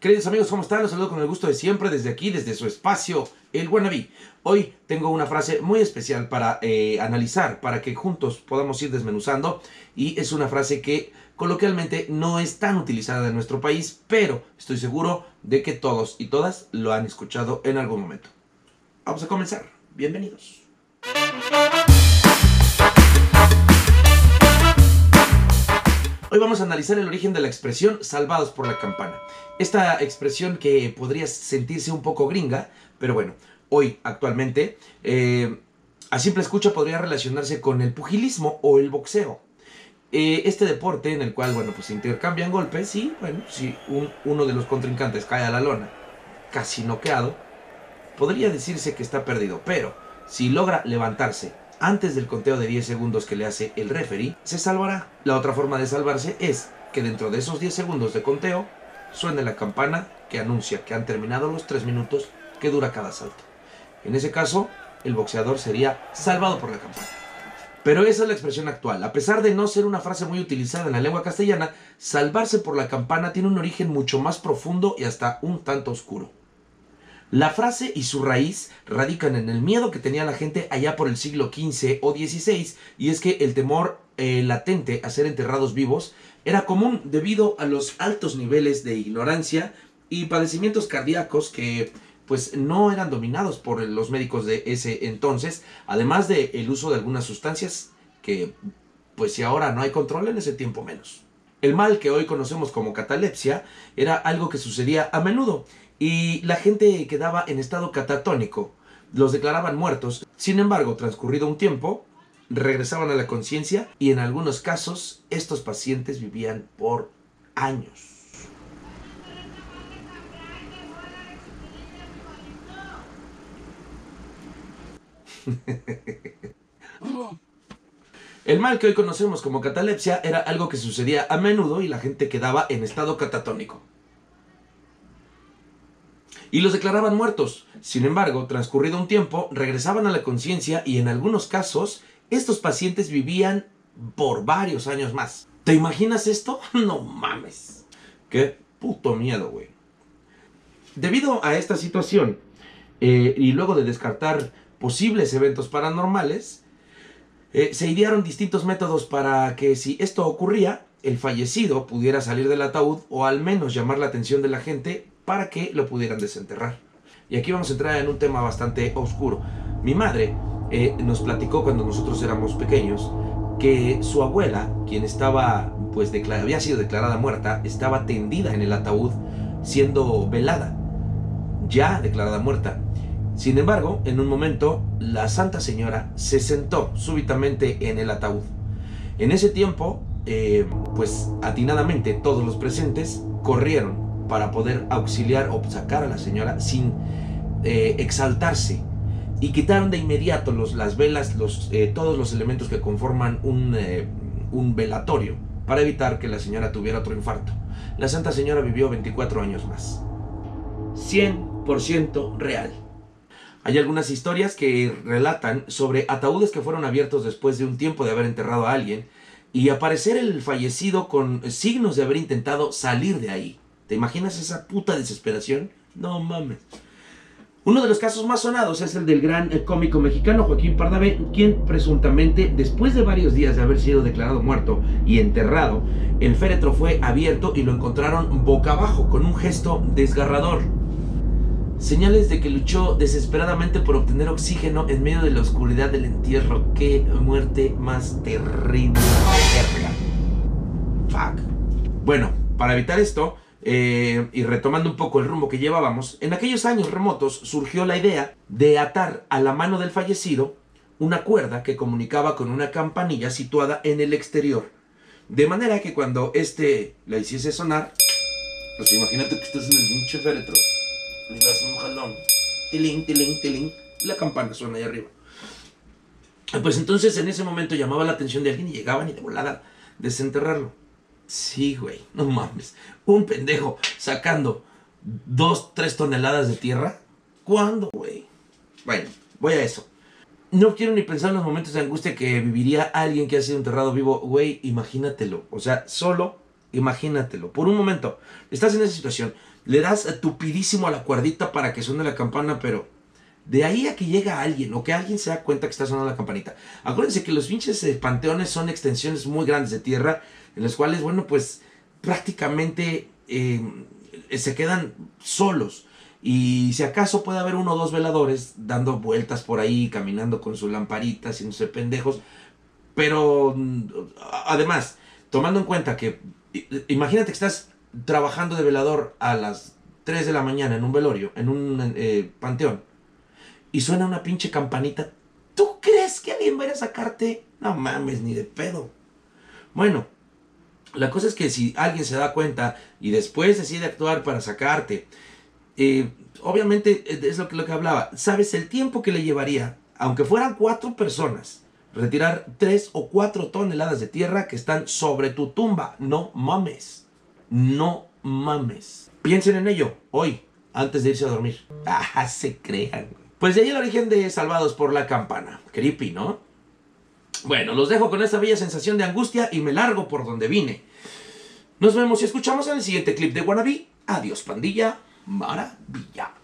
Queridos amigos, ¿cómo están? Los saludo con el gusto de siempre desde aquí, desde su espacio, el Wannabe. Hoy tengo una frase muy especial para eh, analizar, para que juntos podamos ir desmenuzando. Y es una frase que coloquialmente no es tan utilizada en nuestro país, pero estoy seguro de que todos y todas lo han escuchado en algún momento. Vamos a comenzar. Bienvenidos. Hoy vamos a analizar el origen de la expresión salvados por la campana. Esta expresión que podría sentirse un poco gringa, pero bueno, hoy actualmente eh, a simple escucha podría relacionarse con el pugilismo o el boxeo. Eh, este deporte en el cual, bueno, pues se intercambian golpes y, bueno, si uno de los contrincantes cae a la lona casi noqueado, podría decirse que está perdido, pero si logra levantarse antes del conteo de 10 segundos que le hace el referee, se salvará. La otra forma de salvarse es que dentro de esos 10 segundos de conteo suene la campana que anuncia que han terminado los 3 minutos que dura cada salto. En ese caso, el boxeador sería salvado por la campana. Pero esa es la expresión actual. A pesar de no ser una frase muy utilizada en la lengua castellana, salvarse por la campana tiene un origen mucho más profundo y hasta un tanto oscuro. La frase y su raíz radican en el miedo que tenía la gente allá por el siglo XV o XVI, y es que el temor eh, latente a ser enterrados vivos era común debido a los altos niveles de ignorancia y padecimientos cardíacos que pues no eran dominados por los médicos de ese entonces, además de el uso de algunas sustancias que pues si ahora no hay control en ese tiempo menos. El mal que hoy conocemos como catalepsia era algo que sucedía a menudo y la gente quedaba en estado catatónico. Los declaraban muertos. Sin embargo, transcurrido un tiempo, regresaban a la conciencia y en algunos casos estos pacientes vivían por años. El mal que hoy conocemos como catalepsia era algo que sucedía a menudo y la gente quedaba en estado catatónico y los declaraban muertos. Sin embargo, transcurrido un tiempo, regresaban a la conciencia y en algunos casos estos pacientes vivían por varios años más. ¿Te imaginas esto? No mames. Qué puto miedo, güey. Debido a esta situación, eh, y luego de descartar posibles eventos paranormales, eh, se idearon distintos métodos para que si esto ocurría, el fallecido pudiera salir del ataúd o al menos llamar la atención de la gente para que lo pudieran desenterrar. Y aquí vamos a entrar en un tema bastante oscuro. Mi madre eh, nos platicó cuando nosotros éramos pequeños que su abuela, quien estaba, pues había sido declarada muerta, estaba tendida en el ataúd siendo velada, ya declarada muerta. Sin embargo, en un momento, la Santa Señora se sentó súbitamente en el ataúd. En ese tiempo, eh, pues atinadamente todos los presentes corrieron para poder auxiliar o sacar a la señora sin eh, exaltarse. Y quitaron de inmediato los, las velas, los, eh, todos los elementos que conforman un, eh, un velatorio, para evitar que la señora tuviera otro infarto. La Santa Señora vivió 24 años más. 100% real. Hay algunas historias que relatan sobre ataúdes que fueron abiertos después de un tiempo de haber enterrado a alguien y aparecer el fallecido con signos de haber intentado salir de ahí. ¿Te imaginas esa puta desesperación? No mames. Uno de los casos más sonados es el del gran eh, cómico mexicano Joaquín Pardavé, quien presuntamente, después de varios días de haber sido declarado muerto y enterrado, el féretro fue abierto y lo encontraron boca abajo, con un gesto desgarrador. Señales de que luchó desesperadamente por obtener oxígeno en medio de la oscuridad del entierro. ¡Qué muerte más terrible! Fuck. Bueno, para evitar esto, eh, y retomando un poco el rumbo que llevábamos, en aquellos años remotos surgió la idea de atar a la mano del fallecido una cuerda que comunicaba con una campanilla situada en el exterior. De manera que cuando éste la hiciese sonar, pues imagínate que estás en el pinche féretro, le un jalón, tiling, tiling, tiling, la campana suena ahí arriba. Pues entonces en ese momento llamaba la atención de alguien y llegaban y de volada desenterrarlo. Sí, güey, no mames. Un pendejo sacando dos, tres toneladas de tierra. ¿Cuándo, güey? Bueno, voy a eso. No quiero ni pensar en los momentos de angustia que viviría alguien que ha sido enterrado vivo. Güey, imagínatelo. O sea, solo imagínatelo. Por un momento, estás en esa situación. le das tupidísimo a la cuerdita para que suene la campana, pero de ahí a que llega alguien o que alguien se da cuenta que está sonando la campanita. Acuérdense que los pinches eh, panteones son extensiones muy grandes de tierra en las cuales, bueno, pues prácticamente eh, se quedan solos. Y si acaso puede haber uno o dos veladores dando vueltas por ahí, caminando con su lamparita, haciéndose pendejos. Pero mm, además, tomando en cuenta que, imagínate que estás trabajando de velador a las 3 de la mañana en un velorio, en un eh, panteón, y suena una pinche campanita, ¿tú crees que alguien va a ir a sacarte? No mames, ni de pedo. Bueno, la cosa es que si alguien se da cuenta y después decide actuar para sacarte, eh, obviamente es lo que, lo que hablaba, sabes el tiempo que le llevaría, aunque fueran cuatro personas, retirar tres o cuatro toneladas de tierra que están sobre tu tumba. No mames. No mames. Piensen en ello hoy, antes de irse a dormir. Ah, se crean. Pues de ahí el origen de Salvados por la Campana. Creepy, ¿no? Bueno, los dejo con esta bella sensación de angustia y me largo por donde vine. Nos vemos y escuchamos en el siguiente clip de Wannabe. Adiós, pandilla. Maravilla.